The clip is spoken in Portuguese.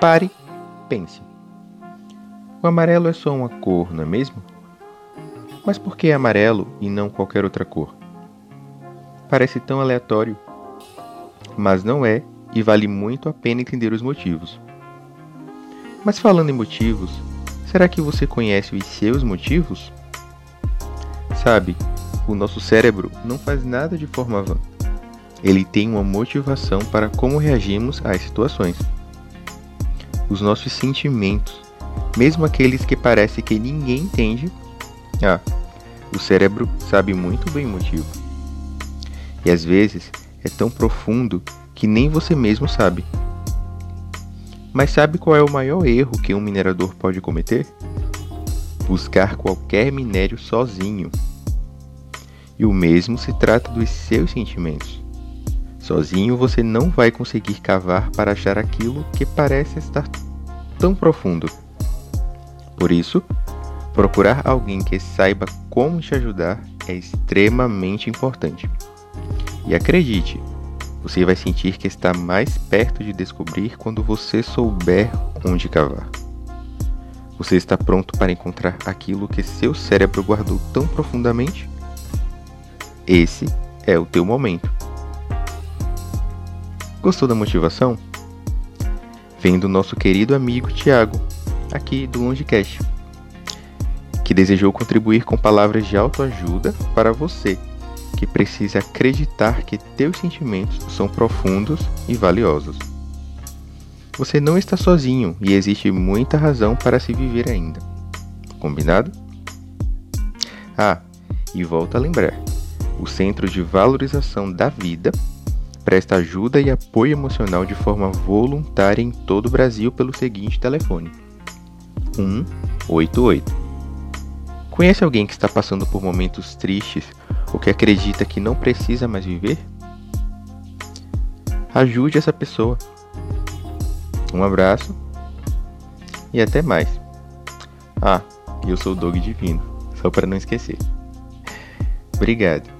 Pare, pense. O amarelo é só uma cor, não é mesmo? Mas por que amarelo e não qualquer outra cor? Parece tão aleatório, mas não é e vale muito a pena entender os motivos. Mas falando em motivos, será que você conhece os seus motivos? Sabe, o nosso cérebro não faz nada de forma vã. Ele tem uma motivação para como reagimos às situações. Os nossos sentimentos, mesmo aqueles que parece que ninguém entende, ah, o cérebro sabe muito bem o motivo. E às vezes é tão profundo que nem você mesmo sabe. Mas sabe qual é o maior erro que um minerador pode cometer? Buscar qualquer minério sozinho. E o mesmo se trata dos seus sentimentos. Sozinho você não vai conseguir cavar para achar aquilo que parece estar tão profundo. Por isso, procurar alguém que saiba como te ajudar é extremamente importante. E acredite, você vai sentir que está mais perto de descobrir quando você souber onde cavar. Você está pronto para encontrar aquilo que seu cérebro guardou tão profundamente? Esse é o teu momento. Gostou da motivação? Vem do nosso querido amigo Tiago, aqui do Longecast que desejou contribuir com palavras de autoajuda para você, que precisa acreditar que teus sentimentos são profundos e valiosos. Você não está sozinho e existe muita razão para se viver ainda. Combinado? Ah, e volta a lembrar: o Centro de Valorização da Vida presta ajuda e apoio emocional de forma voluntária em todo o Brasil pelo seguinte telefone: 188 Conhece alguém que está passando por momentos tristes ou que acredita que não precisa mais viver? Ajude essa pessoa. Um abraço e até mais. Ah, eu sou o Dog Divino, só para não esquecer. Obrigado.